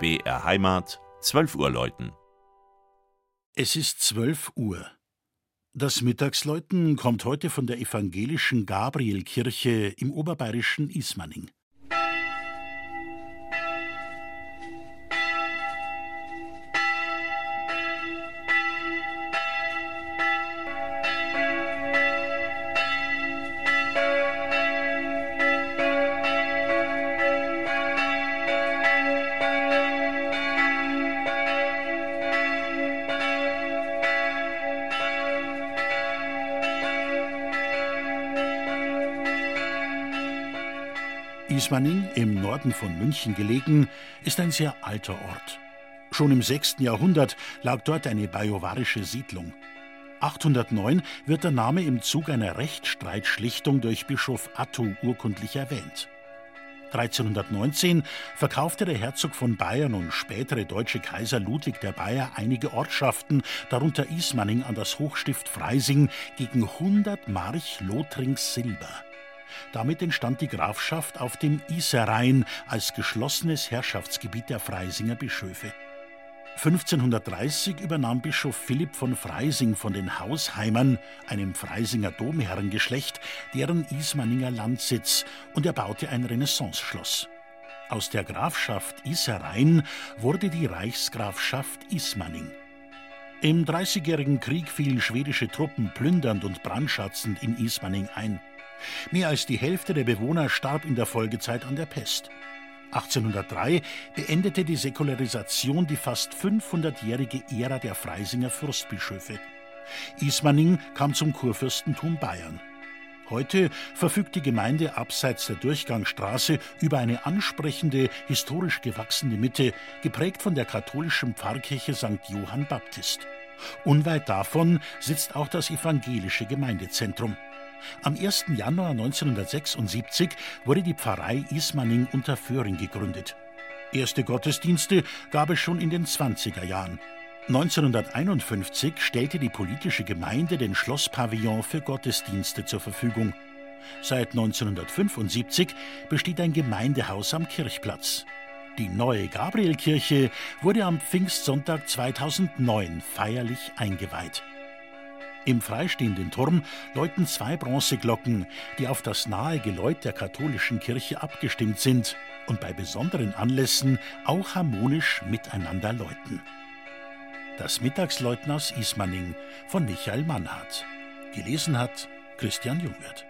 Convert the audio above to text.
BR Heimat, 12 Uhr läuten. Es ist 12 Uhr. Das Mittagsläuten kommt heute von der evangelischen Gabrielkirche im oberbayerischen Ismaning. Ismaning, im Norden von München gelegen, ist ein sehr alter Ort. Schon im 6. Jahrhundert lag dort eine bajuwarische Siedlung. 809 wird der Name im Zug einer Rechtsstreitschlichtung durch Bischof Attu urkundlich erwähnt. 1319 verkaufte der Herzog von Bayern und spätere deutsche Kaiser Ludwig der Bayer einige Ortschaften, darunter Ismaning an das Hochstift Freising, gegen 100 March Lothrings Silber. Damit entstand die Grafschaft auf dem Iserrhein als geschlossenes Herrschaftsgebiet der Freisinger Bischöfe. 1530 übernahm Bischof Philipp von Freising von den Hausheimern, einem Freisinger Domherrengeschlecht, deren Ismaninger Landsitz und er baute ein Renaissanceschloss. Aus der Grafschaft Iserrhein wurde die Reichsgrafschaft Ismaning. Im Dreißigjährigen Krieg fielen schwedische Truppen plündernd und brandschatzend in Ismaning ein. Mehr als die Hälfte der Bewohner starb in der Folgezeit an der Pest. 1803 beendete die Säkularisation die fast 500-jährige Ära der Freisinger Fürstbischöfe. Ismaning kam zum Kurfürstentum Bayern. Heute verfügt die Gemeinde abseits der Durchgangsstraße über eine ansprechende, historisch gewachsene Mitte, geprägt von der katholischen Pfarrkirche St. Johann Baptist. Unweit davon sitzt auch das evangelische Gemeindezentrum. Am 1. Januar 1976 wurde die Pfarrei Ismaning unter Föhring gegründet. Erste Gottesdienste gab es schon in den 20er Jahren. 1951 stellte die politische Gemeinde den Schlosspavillon für Gottesdienste zur Verfügung. Seit 1975 besteht ein Gemeindehaus am Kirchplatz. Die neue Gabrielkirche wurde am Pfingstsonntag 2009 feierlich eingeweiht. Im freistehenden Turm läuten zwei Bronzeglocken, die auf das nahe Geläut der katholischen Kirche abgestimmt sind und bei besonderen Anlässen auch harmonisch miteinander läuten. Das Mittagsläuten aus Ismaning von Michael Mannhardt. Gelesen hat Christian Jungwirth.